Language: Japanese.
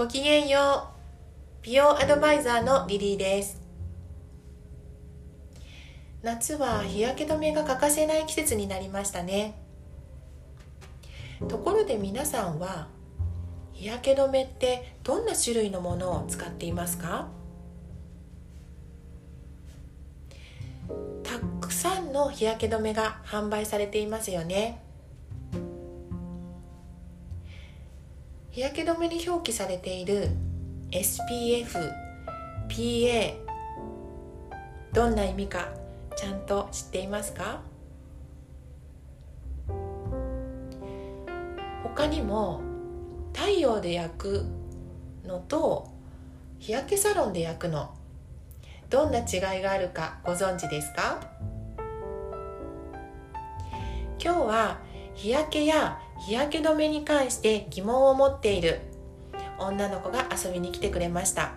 ごきげんよう。美容アドバイザーのリリーです。夏は日焼け止めが欠かせない季節になりましたね。ところで皆さんは日焼け止めってどんな種類のものを使っていますか？たくさんの日焼け止めが販売されていますよね。日焼け止めに表記されている SPF、PA どんな意味かちゃんと知っていますか？他にも太陽で焼くのと日焼けサロンで焼くのどんな違いがあるかご存知ですか？今日は日焼けや日焼け止めに関して疑問を持っている。女の子が遊びに来てくれました。